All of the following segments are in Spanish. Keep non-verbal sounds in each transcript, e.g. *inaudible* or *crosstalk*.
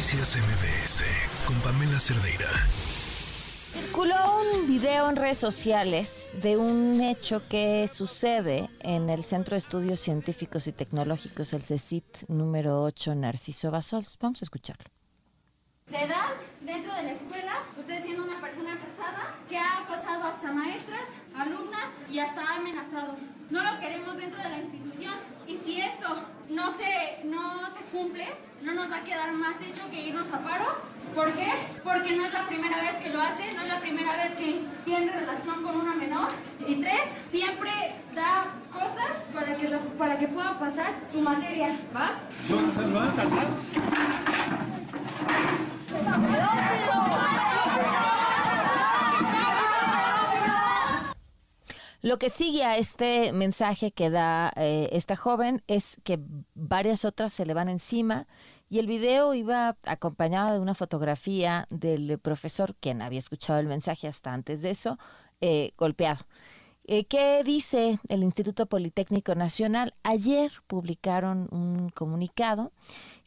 Noticias MBS con Pamela Cerdeira. Circuló un video en redes sociales de un hecho que sucede en el Centro de Estudios Científicos y Tecnológicos, el CECIT número 8, Narciso Basols. Vamos a escucharlo. De edad, dentro de la escuela, usted siendo una persona casada que ha acosado hasta maestras, alumnas y hasta ha amenazado. No lo queremos dentro de la institución y si esto no se, no se cumple, no nos va a quedar más hecho que irnos a paro. ¿Por qué? Porque no es la primera vez que lo hace, no es la primera vez que tiene relación con una menor. Y tres, siempre da cosas para que, para que pueda pasar su materia, ¿va? Lo que sigue a este mensaje que da eh, esta joven es que varias otras se le van encima y el video iba acompañado de una fotografía del profesor, quien había escuchado el mensaje hasta antes de eso, eh, golpeado. Eh, ¿Qué dice el Instituto Politécnico Nacional? Ayer publicaron un comunicado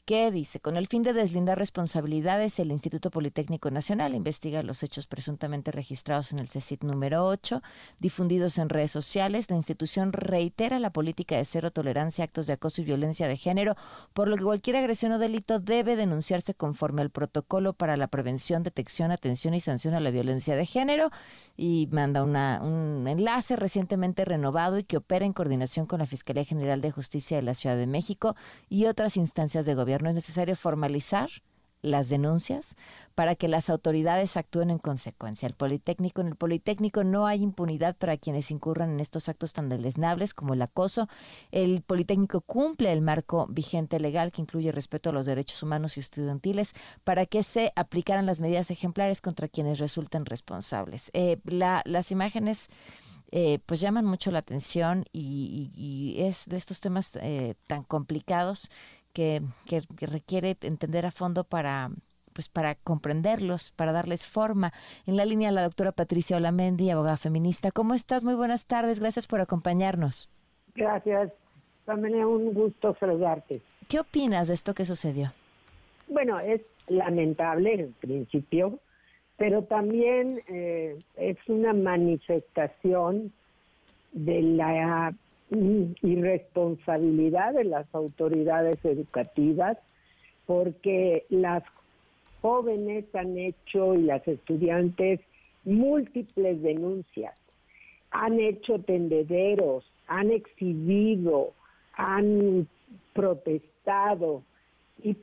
¿Qué dice, con el fin de deslindar responsabilidades, el Instituto Politécnico Nacional investiga los hechos presuntamente registrados en el CECIT número 8, difundidos en redes sociales. La institución reitera la política de cero tolerancia a actos de acoso y violencia de género, por lo que cualquier agresión o delito debe denunciarse conforme al protocolo para la prevención, detección, atención y sanción a la violencia de género. Y manda una, un enlace recientemente renovado y que opera en coordinación con la Fiscalía General de Justicia de la Ciudad de México y otras instancias de gobierno es necesario formalizar las denuncias para que las autoridades actúen en consecuencia. El Politécnico, en el Politécnico no hay impunidad para quienes incurran en estos actos tan deleznables como el acoso. El Politécnico cumple el marco vigente legal que incluye respeto a los derechos humanos y estudiantiles para que se aplicaran las medidas ejemplares contra quienes resulten responsables. Eh, las imágenes eh, pues llaman mucho la atención y, es de estos temas eh, tan complicados que, requiere entender a fondo para pues para comprenderlos, para darles forma. En la línea la doctora Patricia Olamendi, abogada feminista. ¿Cómo estás? Muy buenas tardes. Gracias por acompañarnos. Gracias. También un gusto saludarte. ¿Qué opinas de esto que sucedió? Bueno, es lamentable en principio, pero también eh, es una manifestación de la irresponsabilidad de las autoridades educativas porque las jóvenes han hecho y las estudiantes múltiples denuncias, han hecho tendederos, han exhibido, han protestado y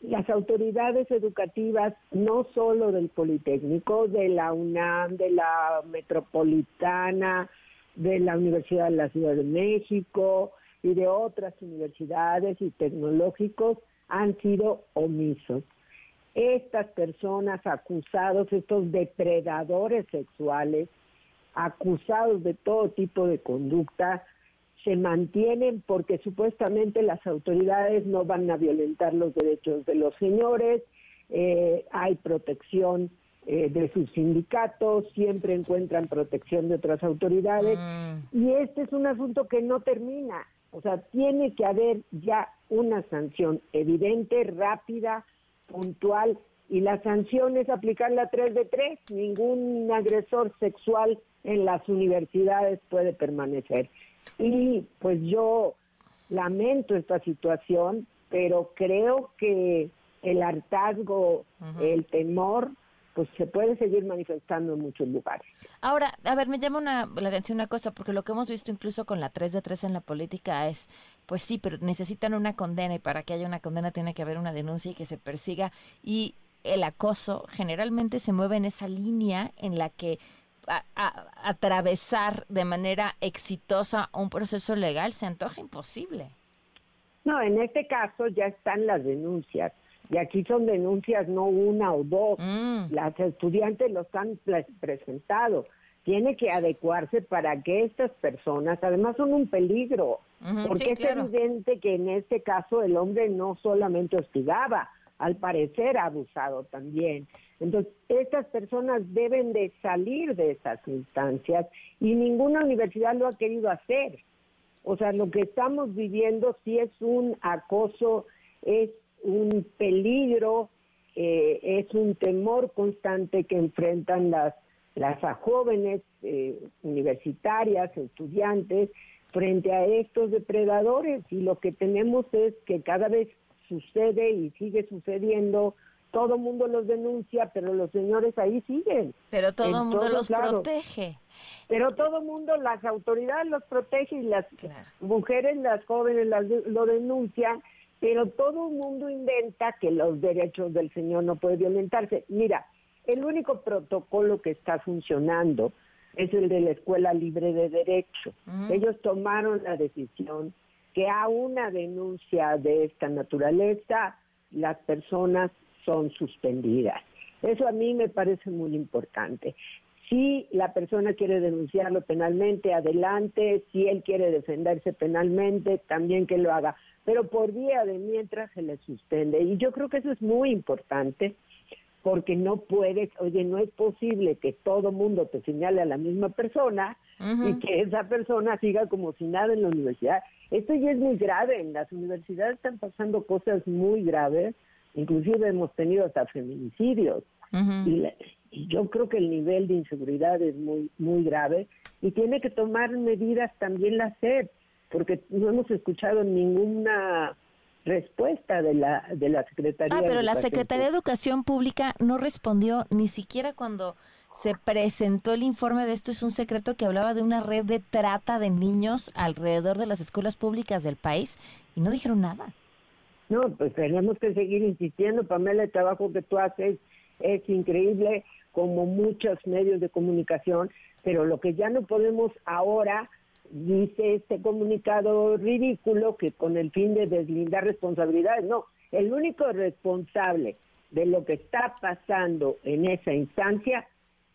las autoridades educativas, no solo del Politécnico, de la UNAM, de la Metropolitana, de la Universidad de la Ciudad de México y de otras universidades y tecnológicos han sido omisos. Estas personas acusados, estos depredadores sexuales, acusados de todo tipo de conducta, se mantienen porque supuestamente las autoridades no van a violentar los derechos de los señores, eh, hay protección eh, de sus sindicatos, siempre encuentran protección de otras autoridades mm. y este es un asunto que no termina. O sea, tiene que haber ya una sanción evidente, rápida, puntual y la sanción es aplicar la 3 de 3. Ningún agresor sexual en las universidades puede permanecer. Y pues yo lamento esta situación, pero creo que el hartazgo, el temor, pues se puede seguir manifestando en muchos lugares. Ahora, a ver, me llama una, la atención una cosa, porque lo que hemos visto incluso con la 3 de 3 en la política es, pues sí, pero necesitan una condena y para que haya una condena tiene que haber una denuncia y que se persiga y el acoso generalmente se mueve en esa línea en la que atravesar de manera exitosa un proceso legal se antoja imposible. No, en este caso ya están las denuncias y aquí son denuncias no una o dos. Mm. Las estudiantes los han presentado. Tiene que adecuarse para que estas personas, además son un peligro, porque es evidente que en este caso el hombre no solamente hostigaba, al parecer ha abusado también. Entonces, estas personas deben de salir de esas instancias y ninguna universidad lo ha querido hacer. O sea, lo que estamos viviendo sí es un acoso, es un peligro eh, es un temor constante que enfrentan las, las jóvenes eh, universitarias, estudiantes, frente a estos depredadores. Y lo que tenemos es que cada vez sucede y sigue sucediendo todo el mundo los denuncia, pero los señores ahí siguen. Pero todo el mundo los protege. Pero todo el mundo, las autoridades los protegen y las mujeres, las jóvenes las, lo denuncian, pero todo el mundo inventa que los derechos del señor no pueden violentarse. Mira, el único protocolo que está funcionando es el de la Escuela Libre de Derecho. Ellos tomaron la decisión que a una denuncia de esta naturaleza las personas son suspendidas. Eso a mí me parece muy importante. Si la persona quiere denunciarlo penalmente, adelante. Si él quiere defenderse penalmente, también que lo haga. Pero por vía de mientras se le suspende. Y yo creo que eso es muy importante porque no puedes, oye, no es posible que todo mundo te señale a la misma persona y que esa persona siga como si nada en la universidad. Esto ya es muy grave, en las universidades están pasando cosas muy graves inclusive hemos tenido hasta feminicidios. y, yo creo que el nivel de inseguridad es muy, muy grave y tiene que tomar medidas también la SED, porque no hemos escuchado ninguna respuesta de la, de la Secretaría. Ah, pero la Secretaría de Educación Pública no respondió ni siquiera cuando se presentó el informe de esto. Es un secreto que hablaba de una red de trata de niños alrededor de las escuelas públicas del país y no dijeron nada. No, pues tenemos que seguir insistiendo, Pamela, el trabajo que tú haces es increíble, como muchos medios de comunicación, pero lo que ya no podemos ahora, dice este comunicado ridículo, que con el fin de deslindar responsabilidades, no, el único responsable de lo que está pasando en esa instancia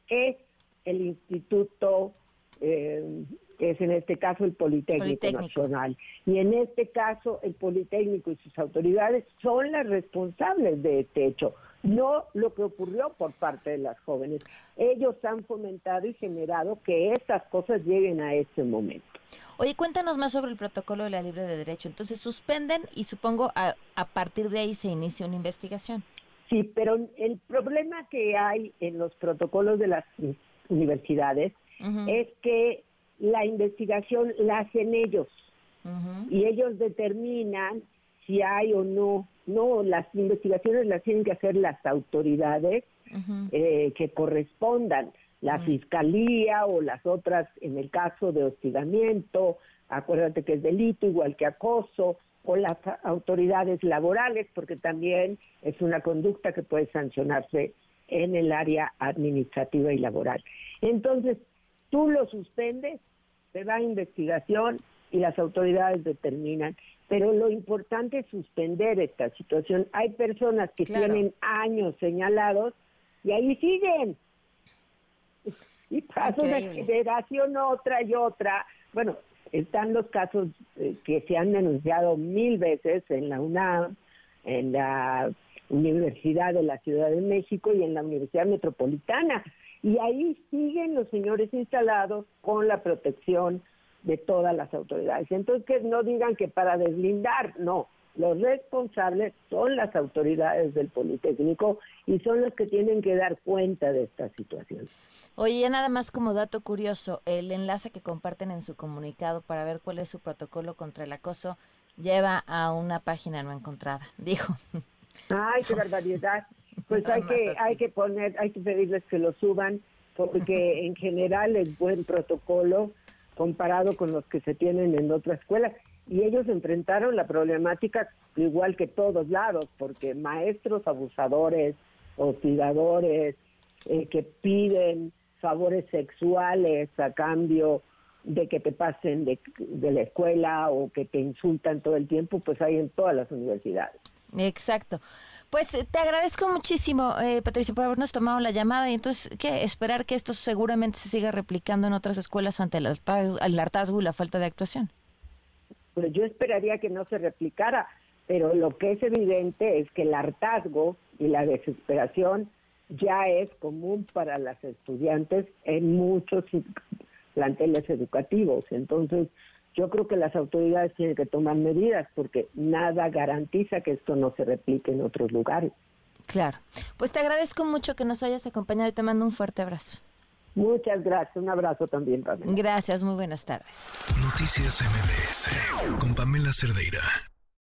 es el Instituto eh, es en este caso el Politécnico, Nacional. Y en este caso el Politécnico y sus autoridades son las responsables de este hecho, no lo que ocurrió por parte de las jóvenes. Ellos han fomentado y generado que estas cosas lleguen a este momento. Oye, cuéntanos más sobre el protocolo de la libre de derecho. Entonces suspenden y supongo a, a partir de ahí se inicia una investigación. Sí, pero el problema que hay en los protocolos de las universidades es que la investigación la hacen ellos y ellos determinan si hay o no. No, las investigaciones las tienen que hacer las autoridades eh, que correspondan, la fiscalía o las otras en el caso de hostigamiento, acuérdate que es delito igual que acoso, o las autoridades laborales, porque también es una conducta que puede sancionarse en el área administrativa y laboral. Entonces, tú lo suspendes se da investigación y las autoridades determinan. Pero lo importante es suspender esta situación. Hay personas que tienen años señalados y ahí siguen. Y pasa una generación otra y otra. Bueno, están los casos eh, que se han denunciado mil veces en la UNAM, en la Universidad de la Ciudad de México y en la Universidad Metropolitana. Y ahí siguen los señores instalados con la protección de todas las autoridades. Entonces, que no digan que para deslindar, no. Los responsables son las autoridades del Politécnico y son los que tienen que dar cuenta de esta situación. Oye, ya nada más como dato curioso, el enlace que comparten en su comunicado para ver cuál es su protocolo contra el acoso lleva a una página no encontrada, *laughs* dijo. Ay, qué barbaridad. Pues hay que, hay que poner, hay que pedirles que lo suban, porque *laughs* en general es buen protocolo comparado con los que se tienen en otras escuelas. Y ellos enfrentaron la problemática igual que todos lados, porque maestros abusadores, hostigadores, eh, que piden favores sexuales a cambio de que te pasen de, de la escuela o que te insultan todo el tiempo, pues hay en todas las universidades. Exacto. Pues eh, te agradezco muchísimo, eh, Patricia, por habernos tomado la llamada y entonces, ¿qué? Esperar que esto seguramente se siga replicando en otras escuelas ante el hartazgo, y la falta de actuación. Pues yo esperaría que no se replicara, pero lo que es evidente es que el hartazgo y la desesperación ya es común para las estudiantes en muchos planteles educativos. Entonces, yo creo que las autoridades tienen que tomar medidas porque nada garantiza que esto no se replique en otros lugares. Claro. Pues te agradezco mucho que nos hayas acompañado y te mando un fuerte abrazo. Muchas gracias. Un abrazo también, Pamela. Gracias, muy buenas tardes. Noticias MBS con Pamela Cerdeira.